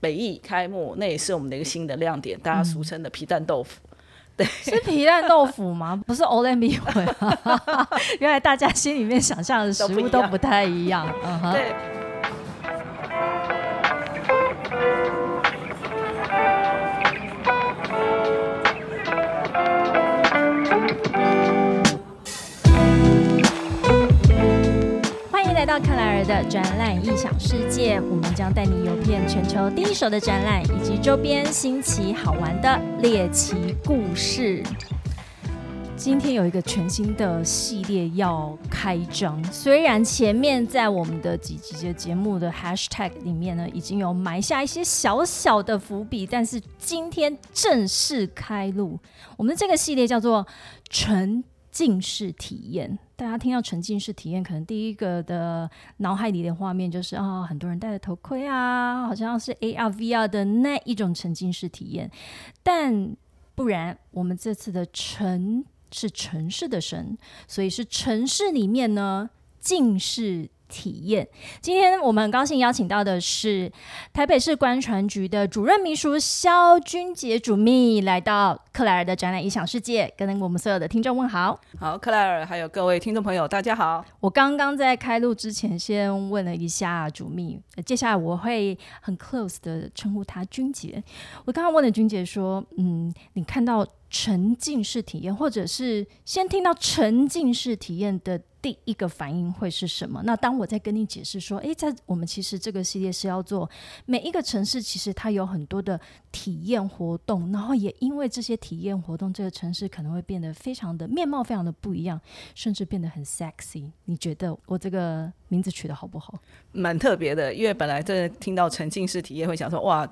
北艺开幕，那也是我们的一个新的亮点，大家俗称的皮蛋豆腐。对，是皮蛋豆腐吗？不是 o l e m b 原来大家心里面想象的食物都不太一样。对。克莱尔的展览异想世界，我们将带你游遍全球第一手的展览以及周边新奇好玩的猎奇故事。今天有一个全新的系列要开张，虽然前面在我们的几集的节目的 hashtag 里面呢，已经有埋下一些小小的伏笔，但是今天正式开路，我们这个系列叫做纯浸式体验。大家听到沉浸式体验，可能第一个的脑海里的画面就是啊，很多人戴着头盔啊，好像是 AR、VR 的那一种沉浸式体验。但不然，我们这次的城是城市的城，所以是城市里面呢，浸式。体验。今天我们很高兴邀请到的是台北市观船局的主任秘书肖君杰主秘，来到克莱尔的展览异想世界，跟我们所有的听众问好。好，克莱尔还有各位听众朋友，大家好。我刚刚在开录之前先问了一下主秘，接下来我会很 close 的称呼他君杰。我刚刚问了君杰说，嗯，你看到沉浸式体验，或者是先听到沉浸式体验的。第一个反应会是什么？那当我在跟你解释说，诶，在我们其实这个系列是要做每一个城市，其实它有很多的体验活动，然后也因为这些体验活动，这个城市可能会变得非常的面貌非常的不一样，甚至变得很 sexy。你觉得我这个名字取得好不好？蛮特别的，因为本来在听到沉浸式体验会想说，哇，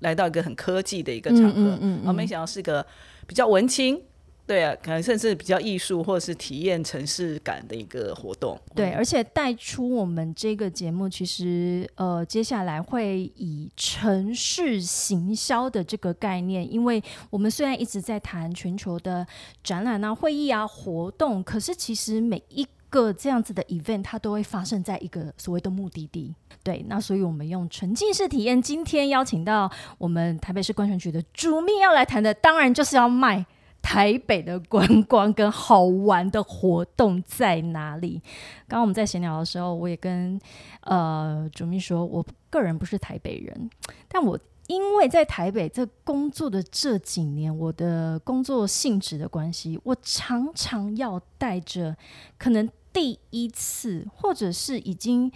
来到一个很科技的一个场合，嗯嗯嗯，没想到是个比较文青。对啊，可能甚至比较艺术或者是体验城市感的一个活动。对，而且带出我们这个节目，其实呃，接下来会以城市行销的这个概念，因为我们虽然一直在谈全球的展览啊、会议啊、活动，可是其实每一个这样子的 event，它都会发生在一个所谓的目的地。对，那所以我们用沉浸式体验，今天邀请到我们台北市观光局的主秘要来谈的，当然就是要卖。台北的观光跟好玩的活动在哪里？刚刚我们在闲聊的时候，我也跟呃主秘说，我个人不是台北人，但我因为在台北这工作的这几年，我的工作性质的关系，我常常要带着可能第一次或者是已经。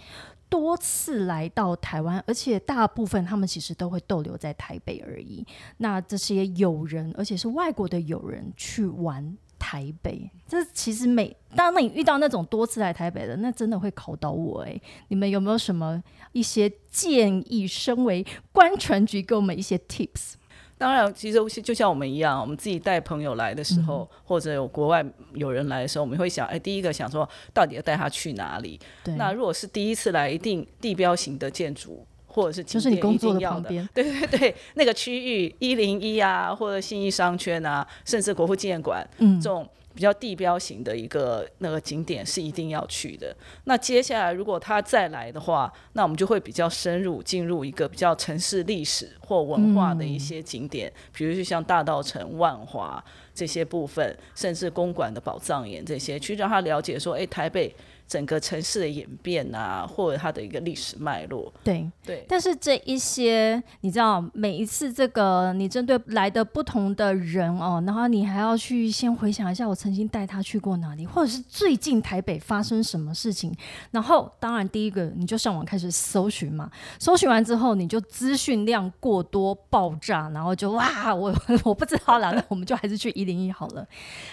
多次来到台湾，而且大部分他们其实都会逗留在台北而已。那这些友人，而且是外国的友人去玩台北，这其实每当你遇到那种多次来台北的，那真的会考倒我哎。你们有没有什么一些建议？身为观传局，给我们一些 tips。当然，其实就像我们一样，我们自己带朋友来的时候，或者有国外有人来的时候，我们会想，哎，第一个想说，到底要带他去哪里？那如果是第一次来，一定地标型的建筑，或者是就是你工作的旁边，对对对，那个区域一零一啊，或者信义商圈啊，甚至国父纪念馆，嗯，这种。比较地标型的一个那个景点是一定要去的。那接下来如果他再来的话，那我们就会比较深入进入一个比较城市历史或文化的一些景点，比如就像大道城、万华这些部分，甚至公馆的宝藏岩这些，去让他了解说，哎，台北。整个城市的演变啊，或者它的一个历史脉络，对对。但是这一些，你知道，每一次这个你针对来的不同的人哦，然后你还要去先回想一下，我曾经带他去过哪里，或者是最近台北发生什么事情。然后，当然第一个你就上网开始搜寻嘛，搜寻完之后你就资讯量过多爆炸，然后就哇，我我不知道了，那我们就还是去一零一好了。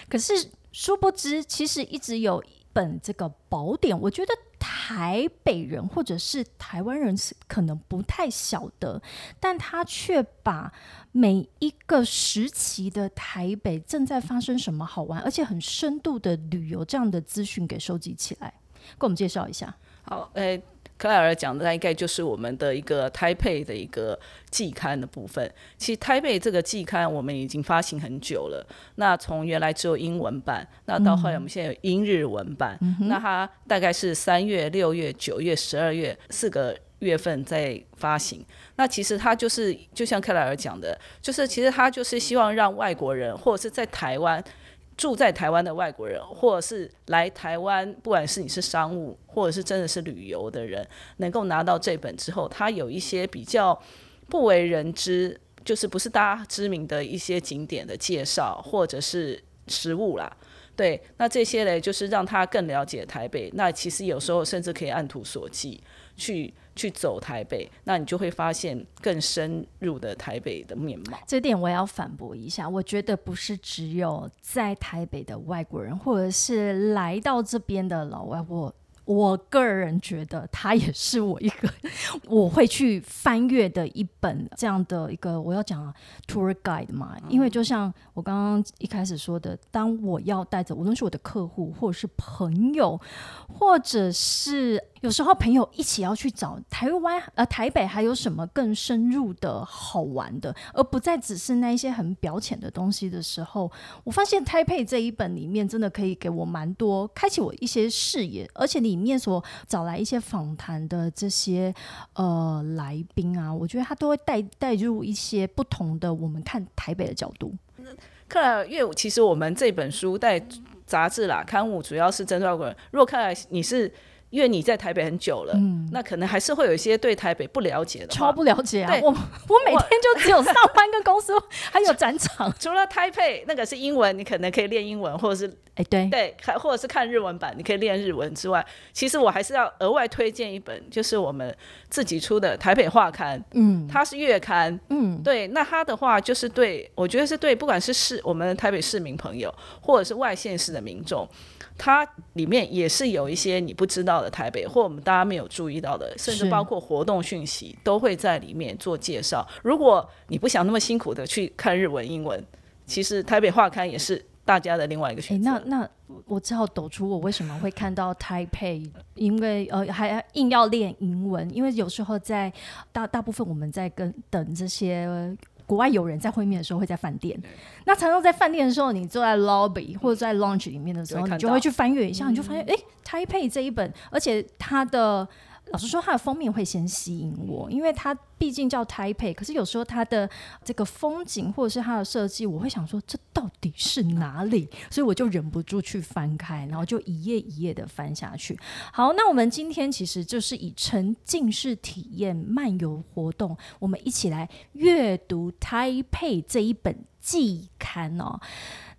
可是殊不知，其实一直有。本这个宝典，我觉得台北人或者是台湾人是可能不太晓得，但他却把每一个时期的台北正在发生什么好玩，而且很深度的旅游这样的资讯给收集起来，给我们介绍一下。好，诶。克莱尔讲的大概就是我们的一个台配的一个季刊的部分。其实台北这个季刊我们已经发行很久了。那从原来只有英文版，那到后来我们现在有英日文版。那它大概是三月、六月、九月、十二月四个月份在发行。那其实它就是就像克莱尔讲的，就是其实他就是希望让外国人或者是在台湾住在台湾的外国人，或者是来台湾，不管是你是商务或者是真的是旅游的人，能够拿到这本之后，他有一些比较不为人知，就是不是大家知名的一些景点的介绍，或者是食物啦。对，那这些嘞，就是让他更了解台北。那其实有时候甚至可以按图索骥去去走台北，那你就会发现更深入的台北的面貌。这点我要反驳一下，我觉得不是只有在台北的外国人，或者是来到这边的老外，我。我个人觉得，它也是我一个 我会去翻阅的一本这样的一个我要讲 tour guide 嘛，因为就像我刚刚一开始说的，当我要带着无论是我的客户，或者是朋友，或者是。有时候朋友一起要去找台湾呃台北还有什么更深入的好玩的，而不再只是那一些很表浅的东西的时候，我发现台配这一本里面真的可以给我蛮多开启我一些视野，而且里面所找来一些访谈的这些呃来宾啊，我觉得他都会带带入一些不同的我们看台北的角度。看来，因为其实我们这本书在杂志啦刊物主要是针对外国人，如果看来你是。因为你在台北很久了，嗯那可能还是会有一些对台北不了解的，超不了解啊！我我每天就只有上班跟公司，还有展场。除了台北那个是英文，你可能可以练英文，或者是哎对对，还或者是看日文版，你可以练日文之外，其实我还是要额外推荐一本，就是我们自己出的《台北画刊》。嗯，它是月刊。嗯，对，那它的话就是对我觉得是对，不管是市我们台北市民朋友，或者是外县市的民众。它里面也是有一些你不知道的台北，或我们大家没有注意到的，甚至包括活动讯息都会在里面做介绍。如果你不想那么辛苦的去看日文、英文，其实台北画刊也是大家的另外一个选择。那那我只好抖出我为什么会看到台北，因为呃还硬要练英文，因为有时候在大大部分我们在跟等这些。国外友人在会面的时候会在饭店，那常常在饭店的时候，你坐在 lobby 或者在 lounge 里面的时候，你就会去翻阅一下，你就发现，哎，Taipei 这一本，而且它的。老实说，它的封面会先吸引我，因为它毕竟叫 Taipei。可是有时候它的这个风景或者是它的设计，我会想说这到底是哪里？所以我就忍不住去翻开，然后就一页一页的翻下去。好，那我们今天其实就是以沉浸式体验漫游活动，我们一起来阅读 Taipei 这一本季刊哦。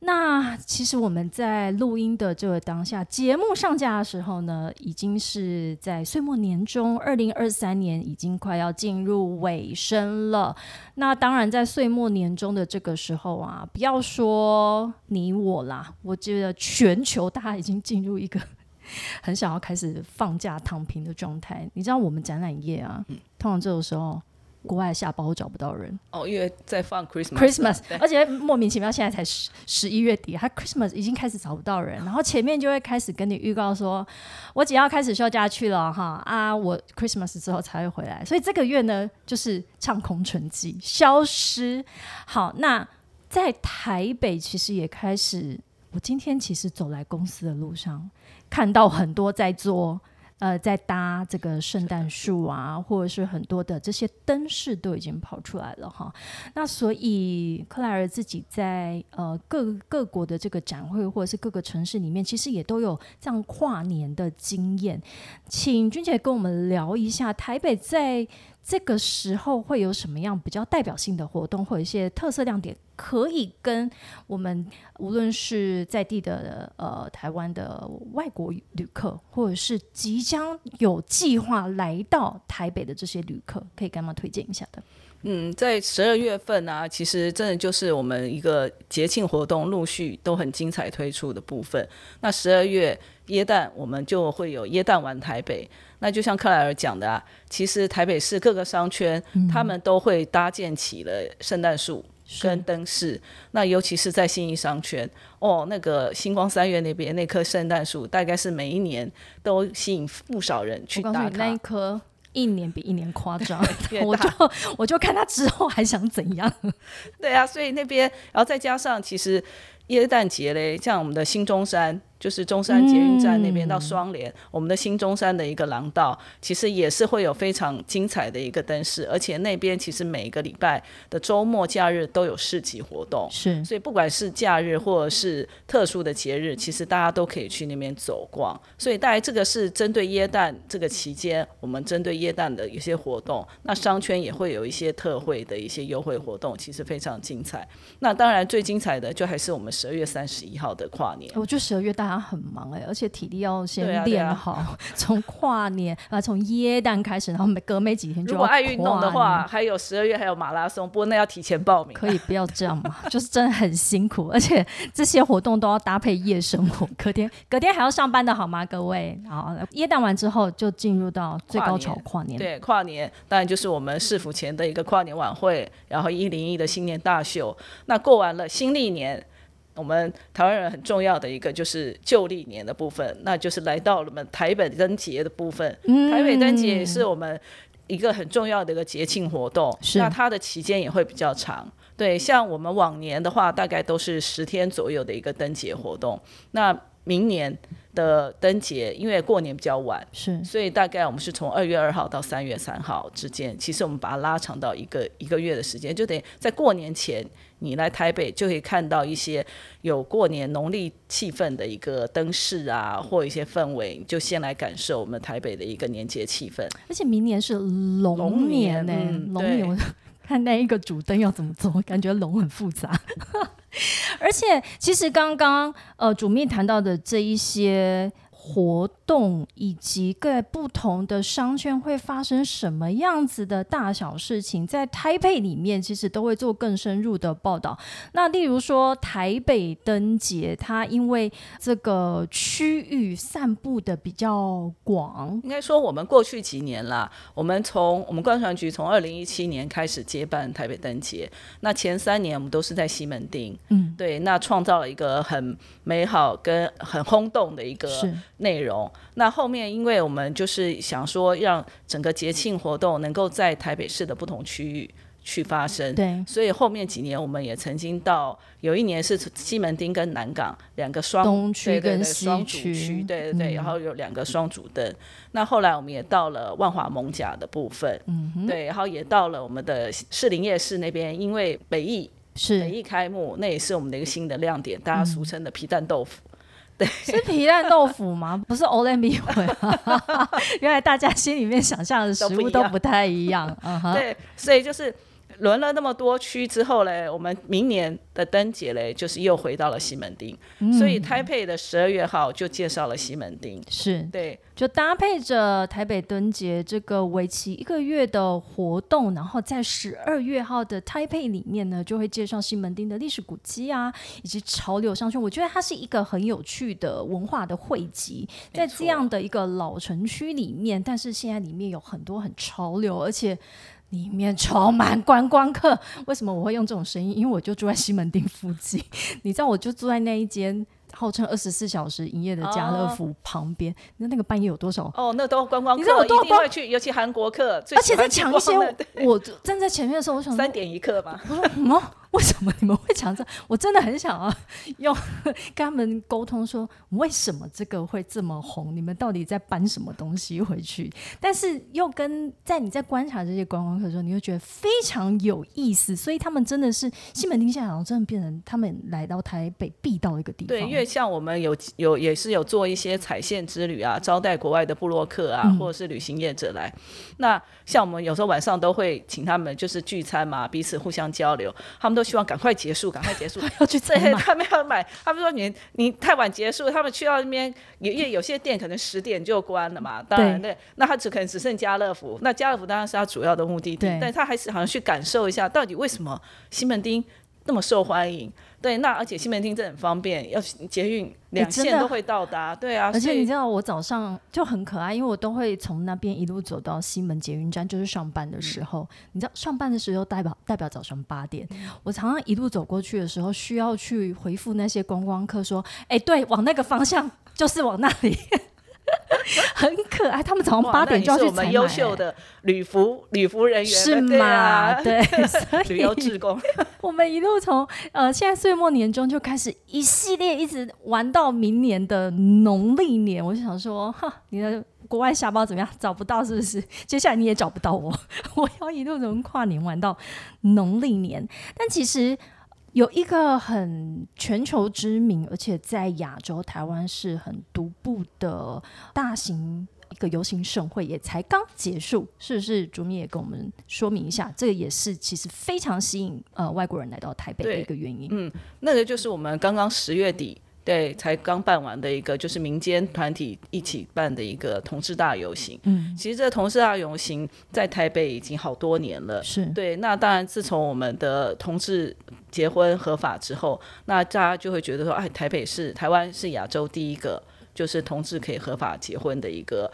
那其实我们在录音的这个当下，节目上架的时候呢，已经是在岁末年终，二零二三年已经快要进入尾声了。那当然，在岁末年终的这个时候啊，不要说你我啦，我觉得全球大家已经进入一个 很想要开始放假躺平的状态。你知道，我们展览业啊，通常这个时候。国外下包找不到人哦，因为在放 Christmas Christmas，而且莫名其妙现在才十十一月底，他 Christmas 已经开始找不到人，然后前面就会开始跟你预告说，我只要开始休假去了哈啊，我 Christmas 之后才会回来，所以这个月呢就是唱空城计，消失。好，那在台北其实也开始，我今天其实走来公司的路上，看到很多在做。呃，在搭这个圣诞树啊，或者是很多的这些灯饰都已经跑出来了哈。那所以克莱尔自己在呃各各国的这个展会或者是各个城市里面，其实也都有这样跨年的经验。请君姐跟我们聊一下台北在。这个时候会有什么样比较代表性的活动，或者一些特色亮点，可以跟我们无论是在地的呃台湾的外国旅客，或者是即将有计划来到台北的这些旅客，可以干嘛推荐一下的？嗯，在十二月份啊，其实真的就是我们一个节庆活动陆续都很精彩推出的部分。那十二月耶诞，我们就会有耶诞玩台北。那就像克莱尔讲的啊，其实台北市各个商圈，他们都会搭建起了圣诞树跟灯饰。那尤其是在信义商圈，哦，那个星光三月那边那棵圣诞树，大概是每一年都吸引不少人去打卡。那一棵一年比一年夸张，我就我就看他之后还想怎样。对啊，所以那边，然后再加上其实。耶诞节嘞，像我们的新中山。就是中山捷运站那边到双连，我们的新中山的一个廊道，其实也是会有非常精彩的一个灯饰，而且那边其实每一个礼拜的周末假日都有市集活动，是，所以不管是假日或者是特殊的节日，其实大家都可以去那边走逛。所以大概这个是针对耶诞这个期间，我们针对耶诞的一些活动，那商圈也会有一些特惠的一些优惠活动，其实非常精彩。那当然最精彩的就还是我们十二月三十一号的跨年，我觉得十二月大。他很忙哎，而且体力要先练好。从跨年啊，从耶诞开始，然后每隔没几天就要。如果爱运动的话，还有十二月还有马拉松，不过那要提前报名。可以不要这样嘛？就是真的很辛苦，而且这些活动都要搭配夜生活，隔天 隔天还要上班的好吗？各位，好，耶诞完之后就进入到最高潮跨年。对，跨年当然就是我们市府前的一个跨年晚会，然后一零一的新年大秀。那过完了新历年。我们台湾人很重要的一个就是旧历年的部分，那就是来到了我们台北灯节的部分。台北灯节也是我们一个很重要的一个节庆活动，那它的期间也会比较长。对，像我们往年的话，大概都是十天左右的一个灯节活动。那明年的灯节，因为过年比较晚，是，所以大概我们是从二月二号到三月三号之间。其实我们把它拉长到一个一个月的时间，就等于在过年前，你来台北就可以看到一些有过年农历气氛的一个灯饰啊，或一些氛围，就先来感受我们台北的一个年节气氛。而且明年是龙年呢，龙年看那一个主灯要怎么做，感觉龙很复杂。而且，其实刚刚呃，主秘谈到的这一些。活动以及各不同的商圈会发生什么样子的大小事情，在台北里面其实都会做更深入的报道。那例如说台北灯节，它因为这个区域散布的比较广，应该说我们过去几年啦，我们从我们观传局从二零一七年开始接办台北灯节，那前三年我们都是在西门町，嗯，对，那创造了一个很美好跟很轰动的一个。内容，那后面因为我们就是想说，让整个节庆活动能够在台北市的不同区域去发生，对，所以后面几年我们也曾经到，有一年是西门町跟南港两个双东区跟西区，对对对，然后有两个双主灯。那后来我们也到了万华蒙甲的部分，嗯，对，然后也到了我们的士林夜市那边，因为北艺是。北艺开幕，那也是我们的一个新的亮点，大家俗称的皮蛋豆腐。对，是皮蛋豆腐吗？不是 o l e m b 原来大家心里面想象的食物都不太一样。对，所以就是。轮了那么多区之后嘞，我们明年的灯节嘞，就是又回到了西门町，所以台北的十二月号就介绍了西门町，是对，就搭配着台北灯节这个为期一个月的活动，然后在十二月号的台北里面呢，就会介绍西门町的历史古迹啊，以及潮流商圈。我觉得它是一个很有趣的文化的汇集，在这样的一个老城区里面，但是现在里面有很多很潮流，而且。里面充满观光客，为什么我会用这种声音？因为我就住在西门町附近，你知道，我就住在那一间。号称二十四小时营业的家乐福旁边，那那个半夜有多少？哦，那都观光客，一定会去，尤其韩国客，而且在抢一些。我站在前面的时候，我想三点一刻吧。我说什么？为什么你们会讲这？我真的很想要用 跟他们沟通，说为什么这个会这么红？你们到底在搬什么东西回去？但是又跟在你在观察这些观光客的时候，你又觉得非常有意思。所以他们真的是西门町现在好像真的变成他们来到台北必到一个地方。对，因为像我们有有也是有做一些彩线之旅啊，招待国外的布洛克啊，或者是旅行业者来。那像我们有时候晚上都会请他们就是聚餐嘛，彼此互相交流，他们都。希望赶快结束，赶快结束，要去这他们要买。他们说你你太晚结束，他们去到那边，因为有些店可能十点就关了嘛。当然对，那他只可能只剩家乐福。那家乐福当然是他主要的目的地，但他还是好像去感受一下，到底为什么西门町那么受欢迎。对，那而且西门町这很方便，要捷运两线都会到达。对啊，而且你知道我早上就很可爱，因为我都会从那边一路走到西门捷运站，就是上班的时候。你知道上班的时候代表代表早上八点，我常常一路走过去的时候，需要去回复那些观光客说：“哎，对，往那个方向就是往那里。” 很可爱。他们早上八点就要去我们优秀的旅服旅服人员是吗？对，旅游职工。我们一路从呃现在岁末年终就开始一系列一直玩到明年的农历年。我就想说，哈，你的国外下包怎么样？找不到是不是？接下来你也找不到我，我要一路从跨年玩到农历年。但其实。有一个很全球知名，而且在亚洲台湾是很独步的大型一个游行盛会，也才刚结束，是不是？朱明也跟我们说明一下，这个也是其实非常吸引呃外国人来到台北的一个原因。嗯，那个就是我们刚刚十月底。对，才刚办完的一个，就是民间团体一起办的一个同志大游行。嗯，其实这个同志大游行在台北已经好多年了。是对，那当然自从我们的同志结婚合法之后，那大家就会觉得说，哎，台北是台湾是亚洲第一个就是同志可以合法结婚的一个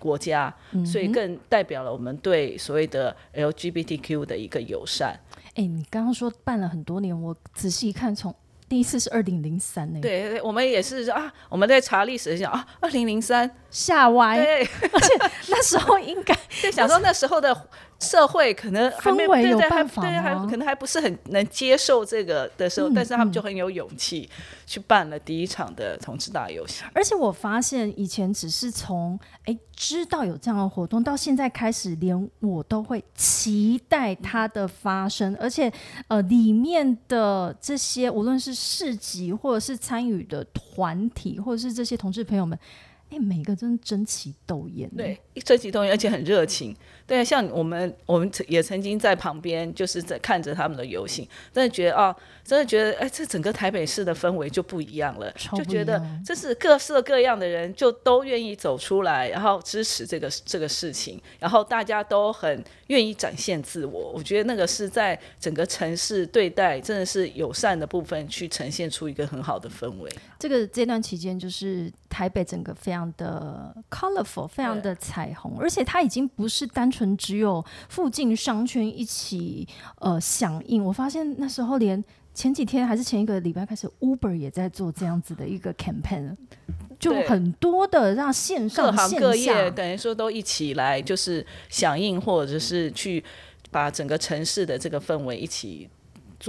国家，所以更代表了我们对所谓的 LGBTQ 的一个友善。哎，你刚刚说办了很多年，我仔细一看从。第一次是二零零三年，对，我们也是啊，我们在查历史想啊，二零零三下歪，对，而且那时候应该 在想说那时候的。社会可能氛围有办法对，还可能还不是很能接受这个的时候，但是他们就很有勇气去办了第一场的同志大游行。而且我发现以前只是从哎知道有这样的活动，到现在开始连我都会期待它的发生，而且呃里面的这些无论是市集或者是参与的团体，或者是这些同志朋友们。哎，每个真争奇斗艳，对，争奇斗艳，而且很热情。对，像我们，我们也曾经在旁边，就是在看着他们的游行，真的觉得啊，真的觉得，哎，这整个台北市的氛围就不一样了，就觉得这是各色各样的人就都愿意走出来，然后支持这个这个事情，然后大家都很愿意展现自我。我觉得那个是在整个城市对待真的是友善的部分，去呈现出一个很好的氛围。这个这段期间，就是台北整个非常的 colorful，非常的彩虹，而且它已经不是单纯只有附近商圈一起呃响应。我发现那时候连前几天还是前一个礼拜开始，Uber 也在做这样子的一个 campaign，就很多的让线上各行各业等于说都一起来，就是响应或者是去把整个城市的这个氛围一起。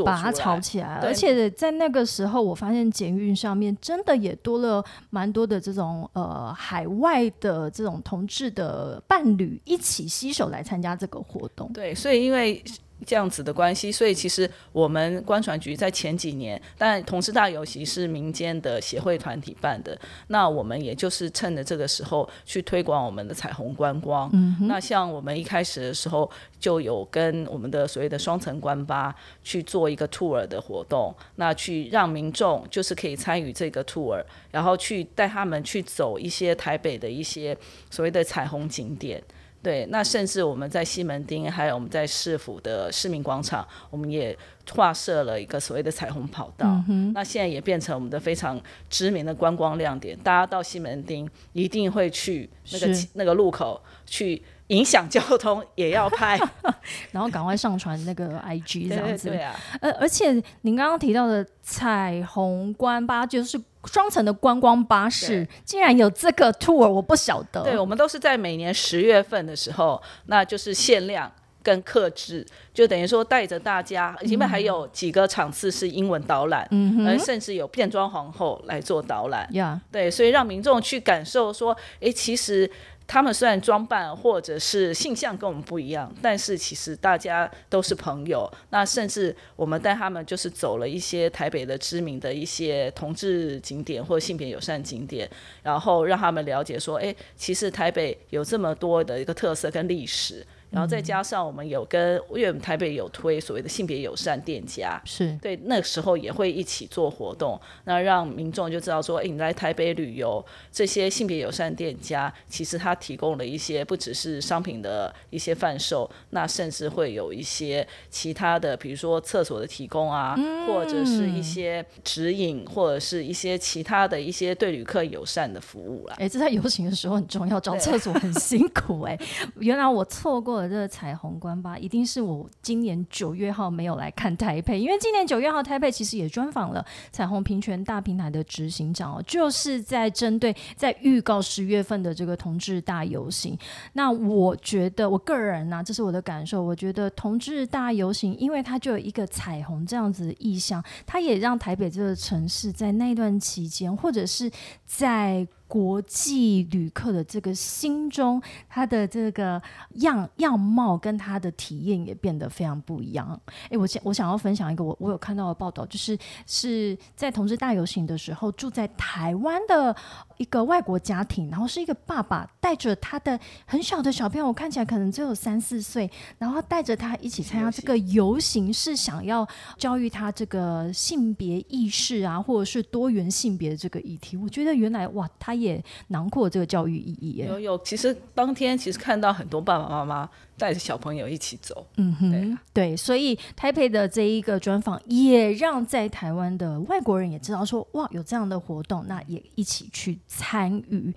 把它炒起来，而且在那个时候，我发现捷运上面真的也多了蛮多的这种呃海外的这种同志的伴侣一起携手来参加这个活动。对，所以因为。这样子的关系，所以其实我们观传局在前几年，但同事大游行是民间的协会团体办的，那我们也就是趁着这个时候去推广我们的彩虹观光。那像我们一开始的时候就有跟我们的所谓的双层观巴去做一个 tour 的活动，那去让民众就是可以参与这个 tour，然后去带他们去走一些台北的一些所谓的彩虹景点。对，那甚至我们在西门町，还有我们在市府的市民广场，我们也划设了一个所谓的彩虹跑道。那现在也变成我们的非常知名的观光亮点，大家到西门町一定会去那个那个路口去。影响交通也要拍，然后赶快上传那个 IG 这样子。对啊，呃，而且您刚刚提到的彩虹观巴就是双层的观光巴士，竟然有这个 tour，我不晓得。对，我们都是在每年十月份的时候，那就是限量跟克制，就等于说带着大家，因为还有几个场次是英文导览，嗯甚至有变装皇后来做导览。呀，对，所以让民众去感受说，哎，其实。他们虽然装扮或者是性向跟我们不一样，但是其实大家都是朋友。那甚至我们带他们就是走了一些台北的知名的一些同志景点或性别友善景点，然后让他们了解说，哎，其实台北有这么多的一个特色跟历史。然后再加上我们有跟，因为我们台北有推所谓的性别友善店家，是对那个时候也会一起做活动，那让民众就知道说，哎，你来台北旅游，这些性别友善店家其实他提供了一些不只是商品的一些贩售，那甚至会有一些其他的，比如说厕所的提供啊，或者是一些指引，或者是一些其他的一些对旅客友善的服务啦。哎，这在游行的时候很重要，找厕所很辛苦哎，原来我错过。了这个彩虹关吧，一定是我今年九月号没有来看台北，因为今年九月号台北其实也专访了彩虹平权大平台的执行长哦，就是在针对在预告十月份的这个同志大游行。那我觉得我个人呢，这是我的感受，我觉得同志大游行，因为它就有一个彩虹这样子的意象，它也让台北这个城市在那段期间，或者是在。国际旅客的这个心中，他的这个样样貌跟他的体验也变得非常不一样。哎，我想我想要分享一个我我有看到的报道，就是是在同志大游行的时候，住在台湾的一个外国家庭，然后是一个爸爸带着他的很小的小朋友，看起来可能只有三四岁，然后带着他一起参加这个游行，是想要教育他这个性别意识啊，或者是多元性别的这个议题。我觉得原来哇，他。也囊括这个教育意义。有有，其实当天其实看到很多爸爸妈妈。带着小朋友一起走，嗯哼，对，所以台北的这一个专访也让在台湾的外国人也知道说，哇，有这样的活动，那也一起去参与。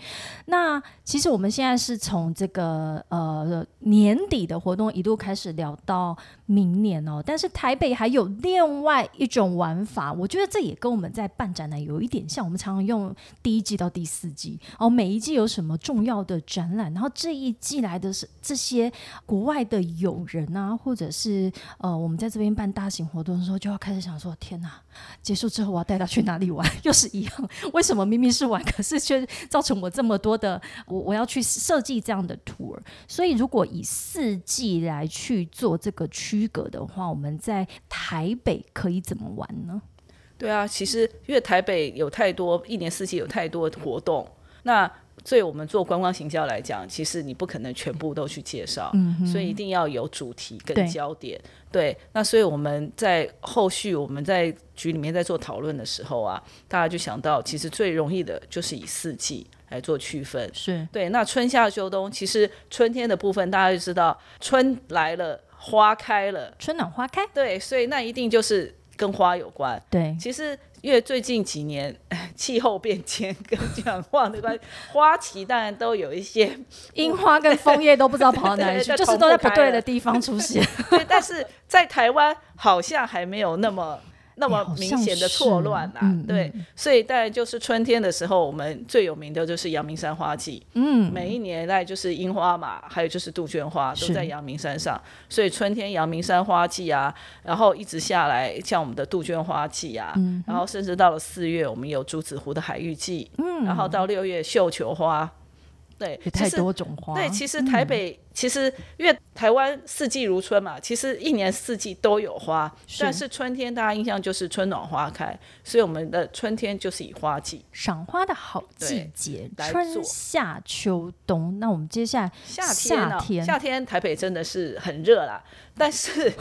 那其实我们现在是从这个呃年底的活动一路开始聊到明年哦，但是台北还有另外一种玩法，我觉得这也跟我们在办展览有一点像。我们常常用第一季到第四季，哦，每一季有什么重要的展览，然后这一季来的是这些。国外的友人啊，或者是呃，我们在这边办大型活动的时候，就要开始想说：天哪，结束之后我要带他去哪里玩？又是一样，为什么明明是玩，可是却造成我这么多的我我要去设计这样的 tour？所以如果以四季来去做这个区隔的话，我们在台北可以怎么玩呢？对啊，其实因为台北有太多一年四季有太多活动，那。所以我们做观光行销来讲，其实你不可能全部都去介绍，所以一定要有主题跟焦点。对，那所以我们在后续我们在局里面在做讨论的时候啊，大家就想到，其实最容易的就是以四季来做区分。是对，那春夏秋冬，其实春天的部分大家就知道，春来了，花开了，春暖花开。对，所以那一定就是跟花有关。对，其实。因为最近几年 气候变迁跟转化的关系，花期当然都有一些 樱花跟枫叶都不知道跑到哪里去，就是都在不对的地方出现。对，但是在台湾好像还没有那么。那么明显的错乱啊，对，所以大概就是春天的时候，我们最有名的就是阳明山花季。嗯，每一年大概就是樱花嘛，还有就是杜鹃花都在阳明山上，所以春天阳明山花季啊，然后一直下来像我们的杜鹃花季啊，然后甚至到了四月，我们有竹子湖的海芋季，嗯，然后到六月绣球花。对，太多种花。对，其实台北其实因为台湾四季如春嘛，其实一年四季都有花，但是春天大家印象就是春暖花开，所以我们的春天就是以花季赏花的好季节，春夏秋冬。那我们接下来夏天，夏天台北真的是很热啦，但是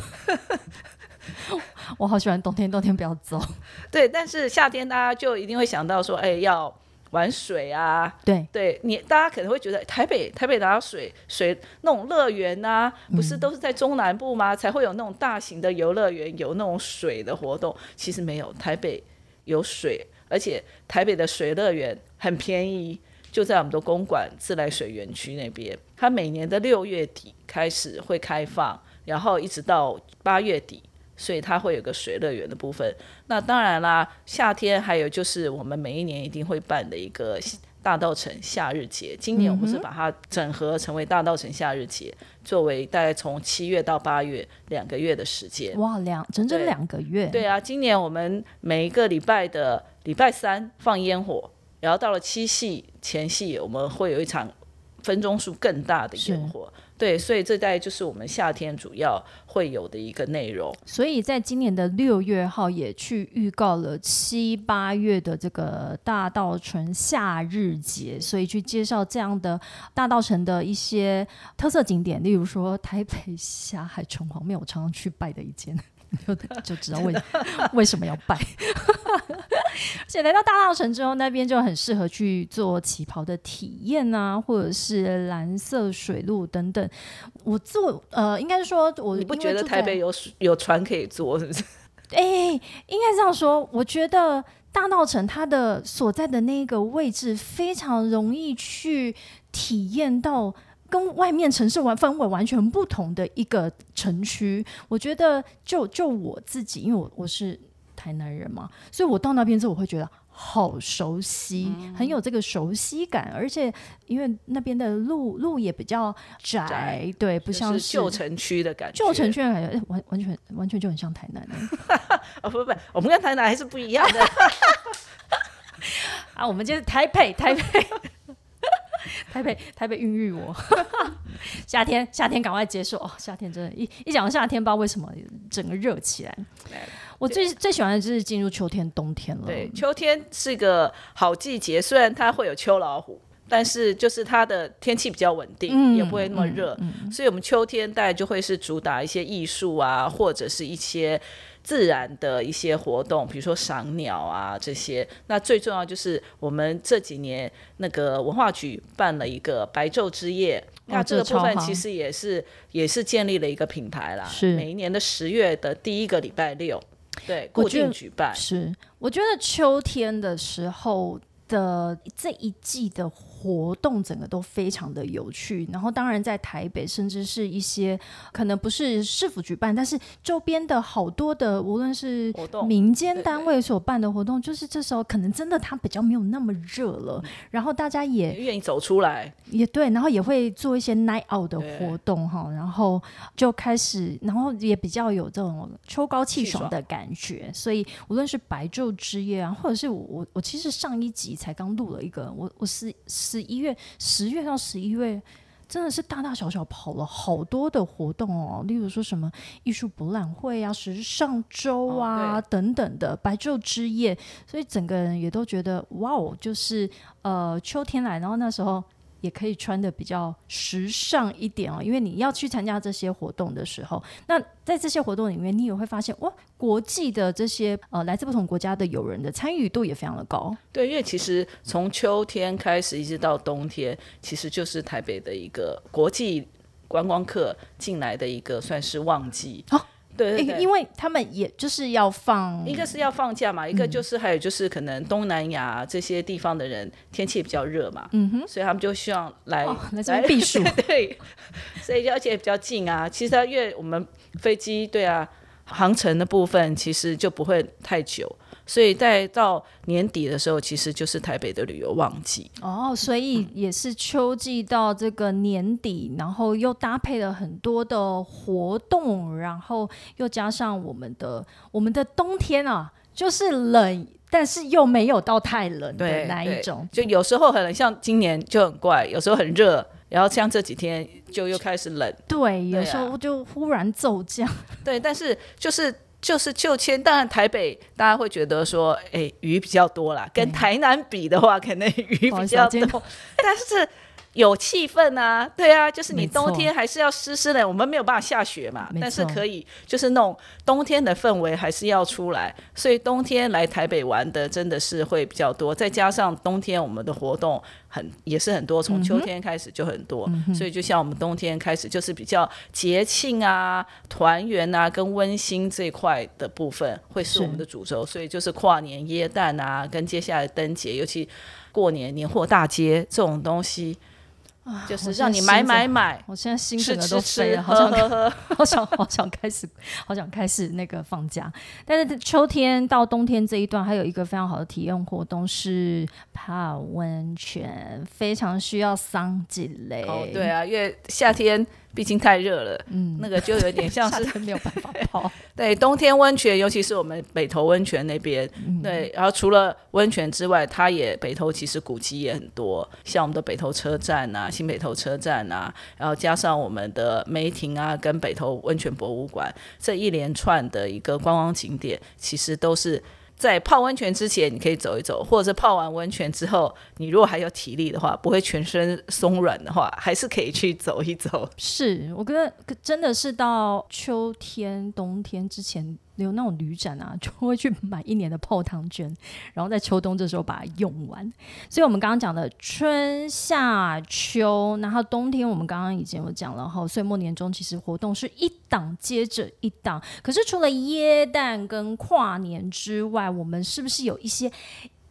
我好喜欢冬天，冬天不要走。对，但是夏天大家就一定会想到说，哎，要。玩水啊，对，对你大家可能会觉得台北台北哪有水水那种乐园呐，不是都是在中南部吗？才会有那种大型的游乐园，有那种水的活动。其实没有，台北有水，而且台北的水乐园很便宜，就在我们的公馆自来水园区那边。它每年的六月底开始会开放，然后一直到八月底。所以它会有个水乐园的部分。那当然啦，夏天还有就是我们每一年一定会办的一个大道城夏日节。今年我们是把它整合成为大道城夏日节，作为大概从七月到八月两个月的时间。哇，两整整两个月。对啊，今年我们每一个礼拜的礼拜三放烟火，然后到了七夕前夕，我们会有一场分钟数更大的烟火。对，所以这代就是我们夏天主要会有的一个内容。所以在今年的六月号也去预告了七八月的这个大道城夏日节，所以去介绍这样的大道城的一些特色景点，例如说台北霞海城隍庙，我常常去拜的一间。就就知道为为什么要拜，而且来到大稻城之后，那边就很适合去做旗袍的体验啊，或者是蓝色水路等等。我做呃，应该是说，我你不觉得台北有有船可以坐，是不是？哎，应该这样说。我觉得大稻城它的所在的那个位置非常容易去体验到。跟外面城市完氛围完全不同的一个城区。我觉得，就就我自己，因为我我是台南人嘛，所以我到那边之后，我会觉得。好熟悉，很有这个熟悉感，而且因为那边的路路也比较窄，对，不像是旧城区的感觉。旧城区的感觉，完完全完全就很像台南。哦不不，我们跟台南还是不一样的。啊，我们就是台北，台北，台北，台北孕育我。夏天，夏天赶快结束哦！夏天真的，一一讲到夏天，不知道为什么整个热起来。我最最喜欢的就是进入秋天、冬天了。对，秋天是个好季节，虽然它会有秋老虎，但是就是它的天气比较稳定，也不会那么热。所以，我们秋天大概就会是主打一些艺术啊，或者是一些自然的一些活动，比如说赏鸟啊这些。那最重要就是我们这几年那个文化局办了一个白昼之夜，那这个部分其实也是也是建立了一个品牌啦。是每一年的十月的第一个礼拜六。对，固定举办是，我觉得秋天的时候的这一季的。活动整个都非常的有趣，然后当然在台北，甚至是一些可能不是市府举办，但是周边的好多的，无论是民间单位所办的活动，就是这时候可能真的它比较没有那么热了，然后大家也愿意走出来，也对，然后也会做一些 night out 的活动哈，然后就开始，然后也比较有这种秋高气爽的感觉，所以无论是白昼之夜啊，或者是我我我其实上一集才刚录了一个，我我是。十一月、十月到十一月，真的是大大小小跑了好多的活动哦。例如说什么艺术博览会啊、时尚周啊等等的白昼之夜，所以整个人也都觉得哇哦，就是呃秋天来，然后那时候。也可以穿的比较时尚一点哦，因为你要去参加这些活动的时候，那在这些活动里面，你也会发现哇，国际的这些呃来自不同国家的友人的参与度也非常的高。对，因为其实从秋天开始一直到冬天，其实就是台北的一个国际观光客进来的一个算是旺季。对，因为他们也就是要放，一个是要放假嘛，一个就是还有就是可能东南亚这些地方的人天气比较热嘛，嗯哼，所以他们就希望来来避暑，对，所以而且也比较近啊。其实因为我们飞机对啊，航程的部分其实就不会太久。所以在到年底的时候，其实就是台北的旅游旺季哦。所以也是秋季到这个年底，然后又搭配了很多的活动，然后又加上我们的我们的冬天啊，就是冷，但是又没有到太冷的那一种。就有时候很冷，像今年就很怪，有时候很热，然后像这几天就又开始冷。对，有时候就忽然骤降。对，但是就是。就是就签，当然台北大家会觉得说，哎，鱼比较多啦，跟台南比的话，可能鱼比较多，但是。有气氛啊，对啊，就是你冬天还是要湿湿的，我们没有办法下雪嘛，但是可以就是那种冬天的氛围还是要出来，所以冬天来台北玩的真的是会比较多，再加上冬天我们的活动很也是很多，从秋天开始就很多，所以就像我们冬天开始就是比较节庆啊、团圆啊跟温馨这一块的部分会是我们的主轴，所以就是跨年耶诞啊，跟接下来灯节，尤其过年年货大街这种东西。就是让你买买买，我现在心整个都飞了，好想 好想好想开始，好想开始那个放假。但是秋天到冬天这一段，还有一个非常好的体验活动是泡温泉，非常需要桑吉雷。哦，对啊，因为夏天。毕竟太热了，嗯，那个就有点像是 没有办法泡。对，冬天温泉，尤其是我们北投温泉那边，对，然后除了温泉之外，它也北投其实古迹也很多，像我们的北投车站啊、新北投车站啊，然后加上我们的梅亭啊，跟北投温泉博物馆这一连串的一个观光景点，其实都是。在泡温泉之前，你可以走一走；或者是泡完温泉之后，你如果还有体力的话，不会全身松软的话，还是可以去走一走。是我觉得真的是到秋天、冬天之前。有那种旅展啊，就会去买一年的泡汤卷，然后在秋冬这时候把它用完。所以，我们刚刚讲的春夏秋，然后冬天我们刚刚已经有讲了哈。岁末年终其实活动是一档接着一档，可是除了耶诞跟跨年之外，我们是不是有一些？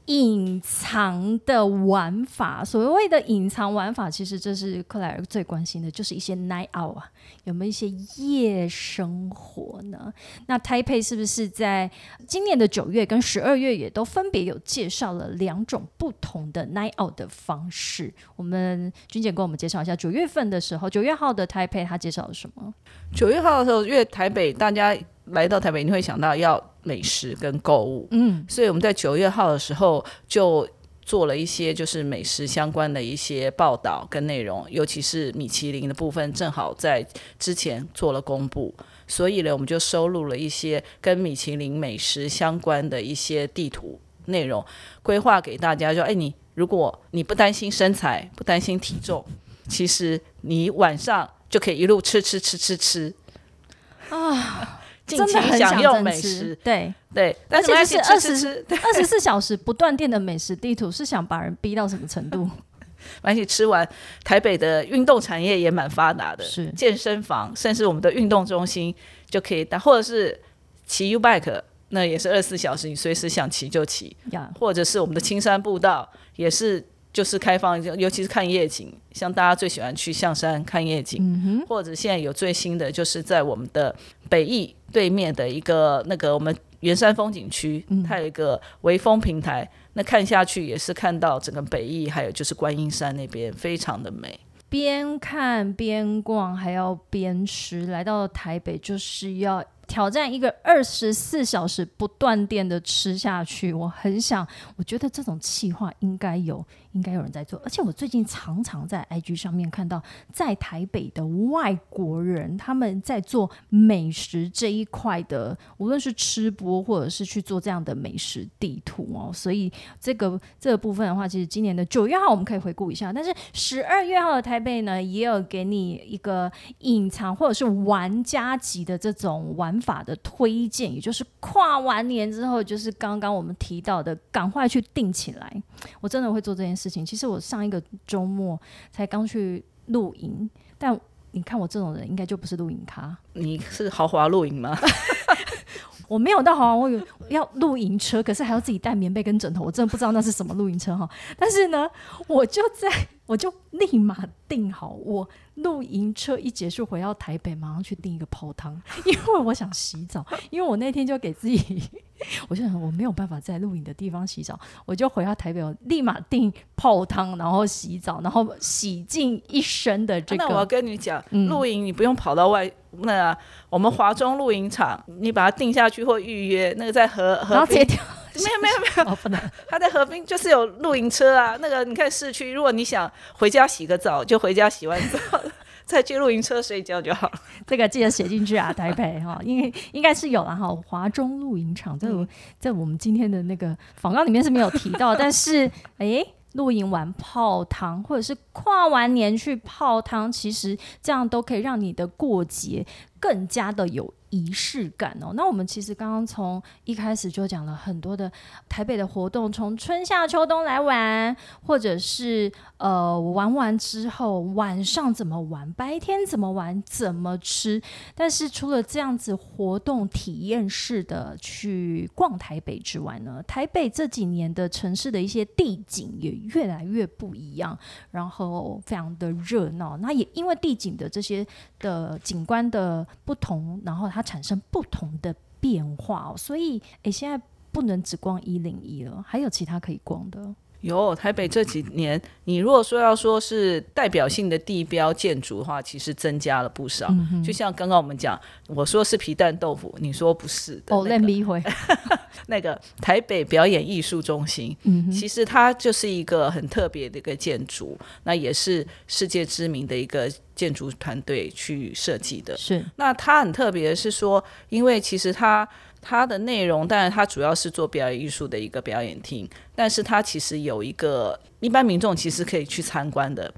隐藏的玩法，所谓的隐藏玩法，其实这是克莱尔最关心的，就是一些 night out 啊，有没有一些夜生活呢？那 Taipei 是不是在今年的九月跟十二月也都分别有介绍了两种不同的 night out 的方式？我们君姐跟我们介绍一下，九月份的时候，九月号的 Taipei 他介绍了什么？九月号的时候，因为台北大家来到台北，你会想到要。美食跟购物，嗯，所以我们在九月号的时候就做了一些就是美食相关的一些报道跟内容，尤其是米其林的部分，正好在之前做了公布，所以呢，我们就收录了一些跟米其林美食相关的一些地图内容，规划给大家，说，哎，你如果你不担心身材，不担心体重，其实你晚上就可以一路吃吃吃吃吃啊。尽情享用美食，对对，而且是二十二十四 小时不断电的美食地图，是想把人逼到什么程度？而且吃完，台北的运动产业也蛮发达的，是健身房，甚至我们的运动中心就可以打，或者是骑 U bike，那也是二十四小时，你随时想骑就骑，或者是我们的青山步道，也是。就是开放，尤其是看夜景，像大家最喜欢去象山看夜景，或者现在有最新的，就是在我们的北翼对面的一个那个我们圆山风景区，它有一个微风平台，那看下去也是看到整个北翼，还有就是观音山那边非常的美。边看边逛，还要边吃，来到台北就是要。挑战一个二十四小时不断电的吃下去，我很想，我觉得这种气话应该有，应该有人在做。而且我最近常常在 IG 上面看到，在台北的外国人他们在做美食这一块的，无论是吃播或者是去做这样的美食地图哦。所以这个这个部分的话，其实今年的九月号我们可以回顾一下，但是十二月号的台北呢，也有给你一个隐藏或者是玩家级的这种玩。法的推荐，也就是跨完年之后，就是刚刚我们提到的，赶快去定起来。我真的会做这件事情。其实我上一个周末才刚去露营，但你看我这种人，应该就不是露营咖。你是豪华露营吗？我没有到豪华，我有要露营车，可是还要自己带棉被跟枕头。我真的不知道那是什么露营车哈。但是呢，我就在我就立马定好我。露营车一结束，回到台北，马上去订一个泡汤，因为我想洗澡。因为我那天就给自己，我就想我没有办法在露营的地方洗澡，我就回到台北，我立马订泡汤，然后洗澡，然后洗尽一身的这个。那我要跟你讲，露营你不用跑到外，那我们华中露营场，你把它定下去或预约，那个在河河边。没有没有没有，不能。他在河滨就是有露营车啊。那个你看市区，如果你想回家洗个澡，就回家洗完澡再去露营车睡觉就好了。这个记得写进去啊，台北哈，因为应该是有了哈。华中露营场在在我们今天的那个访告里面是没有提到，但是哎，露营完泡汤，或者是跨完年去泡汤，其实这样都可以让你的过节更加的有。仪式感哦，那我们其实刚刚从一开始就讲了很多的台北的活动，从春夏秋冬来玩，或者是呃玩完之后晚上怎么玩，白天怎么玩，怎么吃。但是除了这样子活动体验式的去逛台北之外呢，台北这几年的城市的一些地景也越来越不一样，然后非常的热闹。那也因为地景的这些的景观的不同，然后它。产生不同的变化哦，所以诶，现在不能只逛一零一了，还有其他可以逛的。有台北这几年，你如果说要说是代表性的地标建筑的话，其实增加了不少。就像刚刚我们讲，我说是皮蛋豆腐，你说不是的。哦，那一回那个台北表演艺术中心，其实它就是一个很特别的一个建筑，那也是世界知名的一个建筑团队去设计的。是，那它很特别的是说，因为其实它。它的内容，但是它主要是做表演艺术的一个表演厅，但是它其实有一个一般民众其实可以去参观的。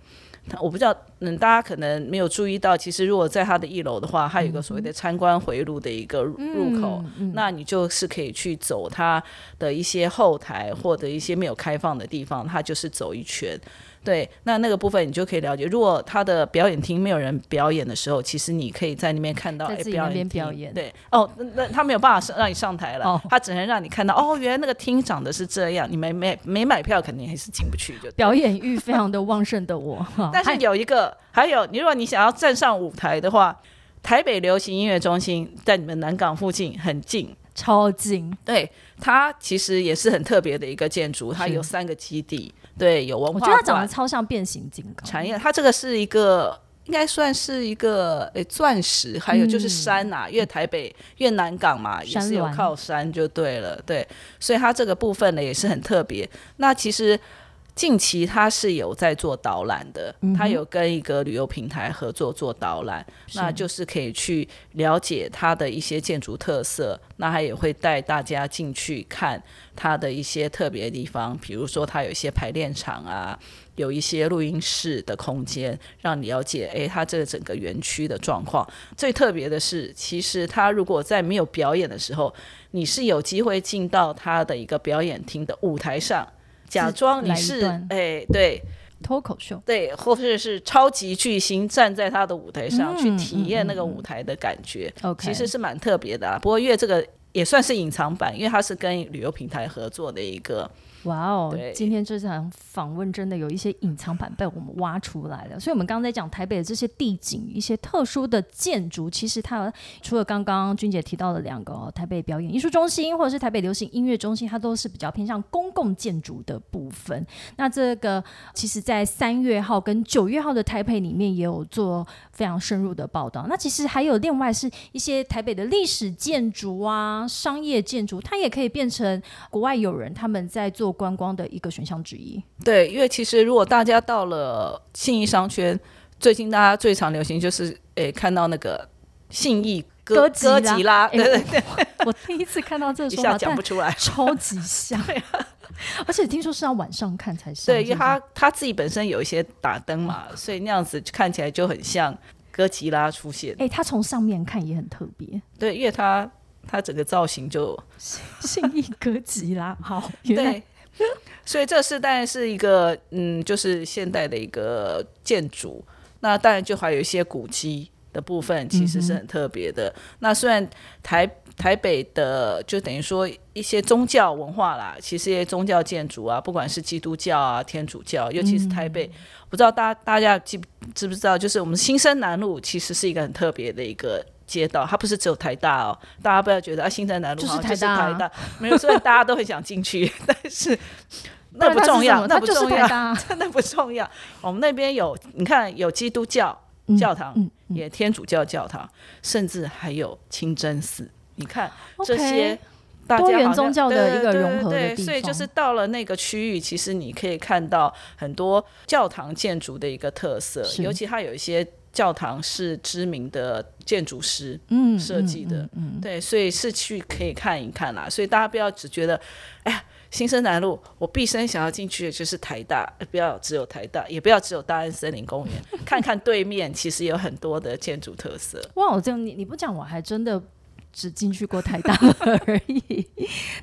我不知道嗯，大家可能没有注意到，其实如果在它的一楼的话，它有一个所谓的参观回路的一个入口，那你就是可以去走它的一些后台或者一些没有开放的地方，它就是走一圈。对，那那个部分你就可以了解。如果他的表演厅没有人表演的时候，其实你可以在那边看到在自己那边表演。对，哦，那他没有办法上让你上台了，他只能让你看到哦，原来那个厅长得是这样。你没没没买票，肯定还是进不去。就表演欲非常的旺盛的我，但是有一个，还有你，如果你想要站上舞台的话，台北流行音乐中心在你们南港附近很近，超近。对，它其实也是很特别的一个建筑，它有三个基地。对，有文化。我觉得它长得超像变形金刚。产业，它这个是一个，应该算是一个诶钻石，还有就是山呐，因为台北、越南港嘛，也是有靠山就对了，对，所以它这个部分呢也是很特别。那其实。近期他是有在做导览的，他有跟一个旅游平台合作做导览，那就是可以去了解他的一些建筑特色。那他也会带大家进去看他的一些特别地方，比如说他有一些排练场啊，有一些录音室的空间，让你了解诶，他这个整个园区的状况。最特别的是，其实他如果在没有表演的时候，你是有机会进到他的一个表演厅的舞台上。假装你是哎，对，脱口秀，对，或者是超级巨星站在他的舞台上去体验那个舞台的感觉，其实是蛮特别的。不过因为这个也算是隐藏版，因为它是跟旅游平台合作的一个。哇哦！今天这场访问真的有一些隐藏版被我们挖出来了。所以，我们刚刚在讲台北的这些地景、一些特殊的建筑，其实它除了刚刚君姐提到的两个台北表演艺术中心或者是台北流行音乐中心，它都是比较偏向公共建筑的部分。那这个其实，在三月号跟九月号的台北里面也有做非常深入的报道。那其实还有另外是一些台北的历史建筑啊、商业建筑，它也可以变成国外友人他们在做。观光的一个选项之一，对，因为其实如果大家到了信义商圈，最近大家最常流行就是诶看到那个信义哥哥吉拉，对对对，我第一次看到这个，一下讲不出来，超级像，而且听说是要晚上看才像，对，因为他他自己本身有一些打灯嘛，所以那样子看起来就很像哥吉拉出现。哎，他从上面看也很特别，对，因为他他整个造型就信义哥吉拉，好，对。所以这是当然是一个嗯，就是现代的一个建筑。那当然就还有一些古迹的部分，其实是很特别的。那虽然台台北的就等于说一些宗教文化啦，其实一些宗教建筑啊，不管是基督教啊、天主教，尤其是台北，不知道大大家知知不知道，就是我们新生南路其实是一个很特别的一个。街道，它不是只有台大哦，大家不要觉得啊，新城南路就是台大，没有，所以大家都很想进去，但是那不重要，那不重要，真的不重要。我们那边有，你看有基督教教堂，也天主教教堂，甚至还有清真寺。你看这些多元宗教的一个融合的地方，所以就是到了那个区域，其实你可以看到很多教堂建筑的一个特色，尤其它有一些。教堂是知名的建筑师设计的，对，所以是去可以看一看啦。所以大家不要只觉得，哎呀，新生南路，我毕生想要进去的就是台大，不要只有台大，也不要只有大安森林公园，看看对面，其实有很多的建筑特色。哇，我这样你你不讲，我还真的。只进去过台大而已，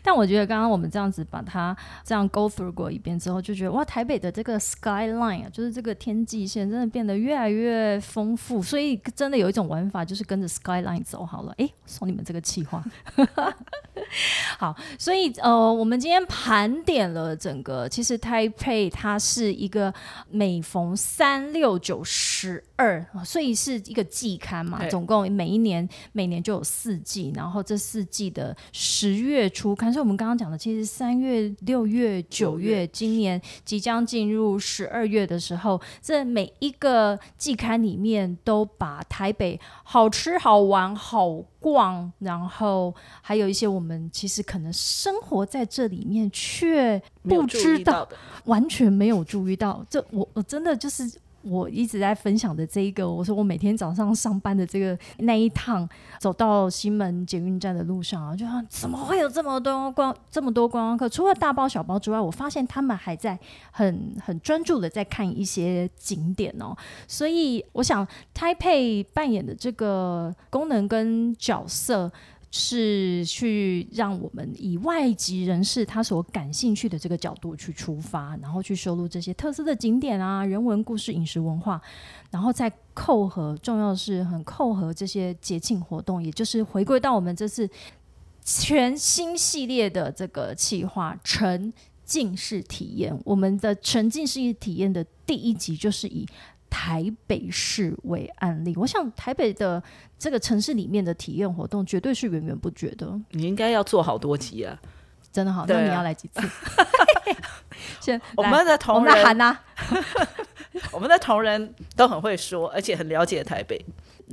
但我觉得刚刚我们这样子把它这样 go through 过一遍之后，就觉得哇，台北的这个 skyline 啊，就是这个天际线，真的变得越来越丰富。所以真的有一种玩法，就是跟着 skyline 走好了。哎，送你们这个气话。好，所以呃，我们今天盘点了整个，其实 Taipei 它是一个每逢三六九十二，所以是一个季刊嘛，总共每一年每年就有四季。然后这四季的十月初刊，所以我们刚刚讲的，其实三月、六月、九月，今年即将进入十二月的时候，这每一个季刊里面都把台北好吃、好玩、好逛，然后还有一些我们其实可能生活在这里面却不知道、完全没有注意到。这我我真的就是。我一直在分享的这一个，我说我每天早上上班的这个那一趟，走到西门捷运站的路上啊，就说怎么会有这么多观这么多观光客？除了大包小包之外，我发现他们还在很很专注的在看一些景点哦。所以我想台北扮演的这个功能跟角色。是去让我们以外籍人士他所感兴趣的这个角度去出发，然后去收录这些特色的景点啊、人文故事、饮食文化，然后再扣合，重要的是很扣合这些节庆活动，也就是回归到我们这次全新系列的这个企划沉浸式体验。我们的沉浸式体验的第一集就是以。台北市为案例，我想台北的这个城市里面的体验活动绝对是源源不绝的。你应该要做好多集啊，真的好。那你要来几次？先，我们的同仁喊呐，我们的同仁都很会说，而且很了解台北。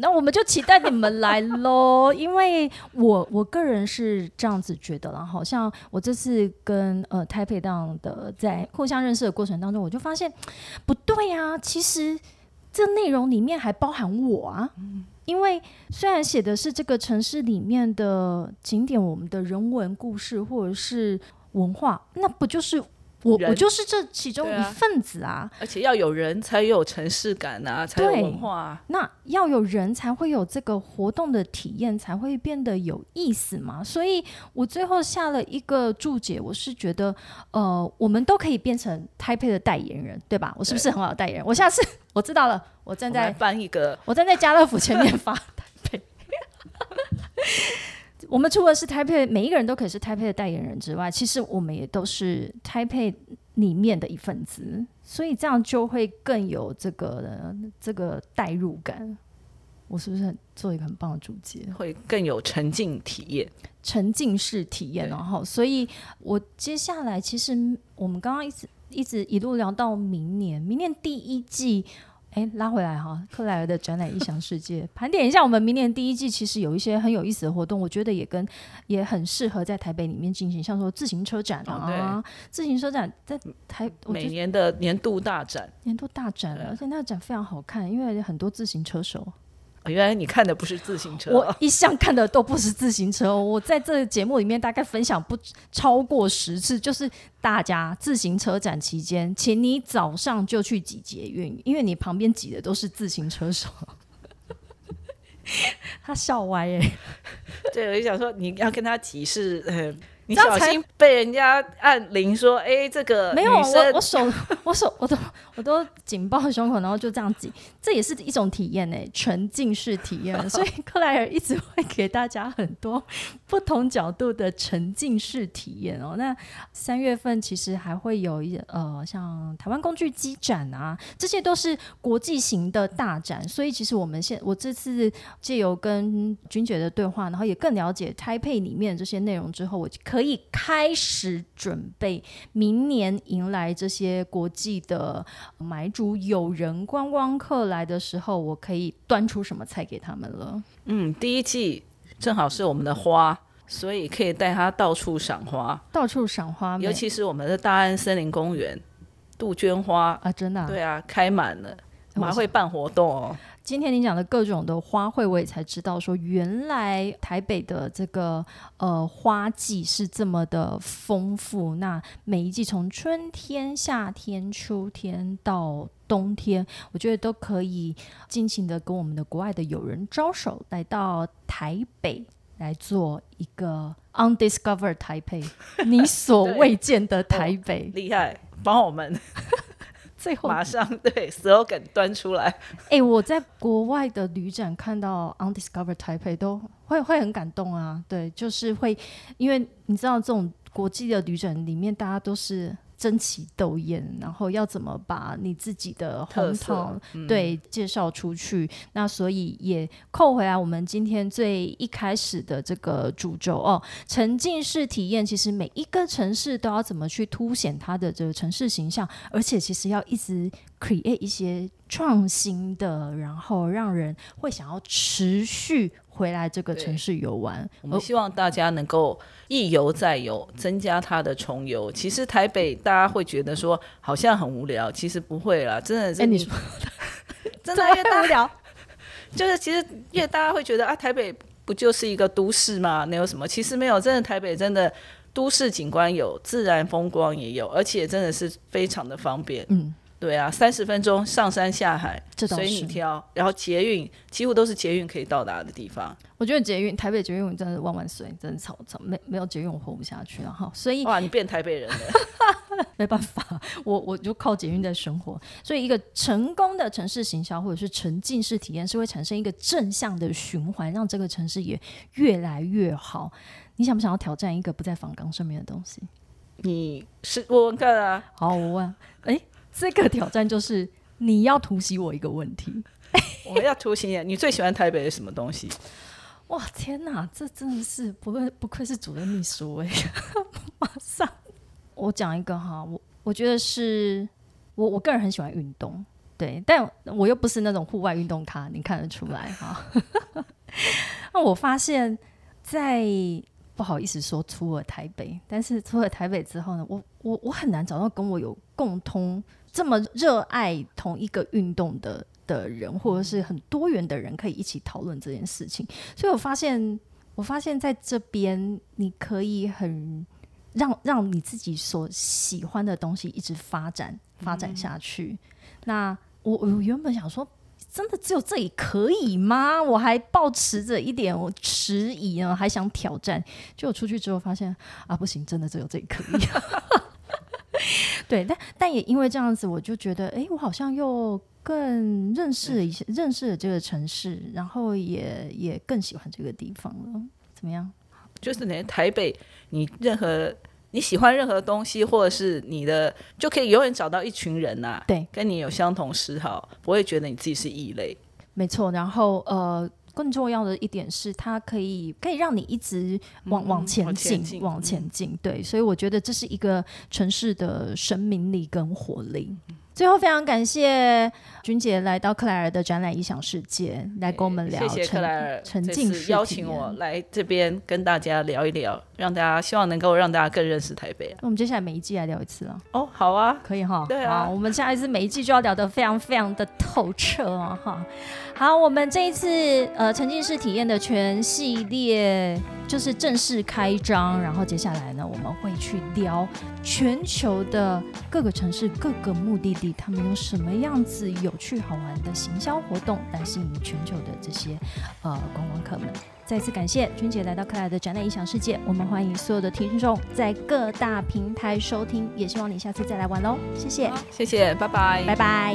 那我们就期待你们来喽，因为我我个人是这样子觉得啦，好像我这次跟呃台北档的在互相认识的过程当中，我就发现不对啊，其实这内容里面还包含我啊，因为虽然写的是这个城市里面的景点，我们的人文故事或者是文化，那不就是？我我就是这其中一份子啊，而且要有人才有城市感啊，才有文化。那要有人才会有这个活动的体验，才会变得有意思嘛。所以我最后下了一个注解，我是觉得，呃，我们都可以变成台北的代言人，对吧？我是不是很好的代言人？我下次 我知道了，我站在搬一个，我站在家乐福前面发台配。我们除了是 Taipei 每一个人都可以是 Taipei 的代言人之外，其实我们也都是 Taipei 里面的一份子，所以这样就会更有这个这个代入感。我是不是很做一个很棒的主解？会更有沉浸体验，沉浸式体验。然后，所以我接下来其实我们刚刚一直一直一路聊到明年，明年第一季。哎，拉回来哈，克莱尔的展览异想世界，盘点一下我们明年第一季，其实有一些很有意思的活动，我觉得也跟也很适合在台北里面进行，像说自行车展啊，自行车展在台每年的年度大展，年度大展，而且那个展非常好看，因为很多自行车手。原来你看的不是自行车，我一向看的都不是自行车。我在这个节目里面大概分享不超过十次，就是大家自行车展期间，请你早上就去挤捷运，因为你旁边挤的都是自行车手。他笑歪哎，对，我就想说你要跟他挤是。你小心被人家按铃说，哎，这个没有我，我手，我手，我都，我都紧抱胸口，然后就这样挤，这也是一种体验呢，沉浸式体验。所以克莱尔一直会给大家很多不同角度的沉浸式体验哦。那三月份其实还会有一呃，像台湾工具机展啊，这些都是国际型的大展。所以其实我们现我这次借由跟君姐的对话，然后也更了解 Taipei 里面这些内容之后，我可。可以开始准备明年迎来这些国际的买主友人观光客来的时候，我可以端出什么菜给他们了？嗯，第一季正好是我们的花，所以可以带他到处赏花，到处赏花，尤其是我们的大安森林公园，杜鹃花啊，真的，对啊，开满了，我们还会办活动哦。今天你讲的各种的花卉，我也才知道说，原来台北的这个呃花季是这么的丰富。那每一季从春天、夏天、秋天到冬天，我觉得都可以尽情的跟我们的国外的友人招手，来到台北来做一个 undiscovered 台北，你所未见的台北，厉害，帮我们。最后马上 对 slogan 端出来。哎，我在国外的旅展看到 undiscovered Taipei 都会会很感动啊。对，就是会，因为你知道这种国际的旅展里面，大家都是。争奇斗艳，然后要怎么把你自己的红糖对介绍出去？那所以也扣回来，我们今天最一开始的这个主轴哦，沉浸式体验。其实每一个城市都要怎么去凸显它的这个城市形象，而且其实要一直 create 一些创新的，然后让人会想要持续。回来这个城市游玩，我们希望大家能够一游再游，增加它的重游。其实台北大家会觉得说好像很无聊，其实不会啦，真的是。你说 真的越大 聊，就是其实越大家会觉得啊，台北不就是一个都市吗？那有什么？其实没有，真的台北真的都市景观有，自然风光也有，而且真的是非常的方便。嗯。对啊，三十分钟上山下海，随你挑。然后捷运几乎都是捷运可以到达的地方。我觉得捷运台北捷运真的万万岁，真的超超没没有捷运我活不下去了哈。所以哇，你变台北人了，没办法，我我就靠捷运在生活。所以一个成功的城市行销或者是沉浸式体验是会产生一个正向的循环，让这个城市也越来越好。你想不想要挑战一个不在仿纲上面的东西？你是问问看啊？好，我问，哎。这个挑战就是你要突袭我一个问题，我要突袭你。你最喜欢台北的什么东西？哇，天哪，这真的是不愧不愧是主任秘书哎！马上，我讲一个哈，我我觉得是我我个人很喜欢运动，对，但我又不是那种户外运动咖，你看得出来哈。那我发现，在不好意思说出了台北，但是出了台北之后呢，我我我很难找到跟我有共通。这么热爱同一个运动的的人，或者是很多元的人，可以一起讨论这件事情。所以我发现，我发现在这边，你可以很让让你自己所喜欢的东西一直发展发展下去。那我我原本想说，真的只有这里可以吗？我还抱持着一点我迟疑呢，还想挑战。结果出去之后发现，啊，不行，真的只有这里可以。对，但但也因为这样子，我就觉得，哎，我好像又更认识了一些，认识了这个城市，然后也也更喜欢这个地方了。怎么样？就是连台北，你任何你喜欢任何东西，或者是你的，就可以永远找到一群人呐，对，跟你有相同嗜好，不会觉得你自己是异类。没错，然后呃。更重要的一点是，它可以可以让你一直往往前进，往前进。对，所以我觉得这是一个城市的生命力跟活力。最后，非常感谢君姐来到克莱尔的展览《异想世界》，来跟我们聊。谢谢克莱尔沉浸式邀请我来这边跟大家聊一聊，让大家希望能够让大家更认识台北。那我们接下来每一季来聊一次了。哦，好啊，可以哈。对啊，我们下一次每一季就要聊得非常非常的透彻啊哈。好，我们这一次呃沉浸式体验的全系列。就是正式开张，然后接下来呢，我们会去聊全球的各个城市、各个目的地，他们有什么样子有趣好玩的行销活动来吸引全球的这些呃观光客们。再次感谢君姐来到克莱的展览音响世界我们欢迎所有的听众在各大平台收听也希望你下次再来玩喽谢谢谢谢拜拜。拜拜。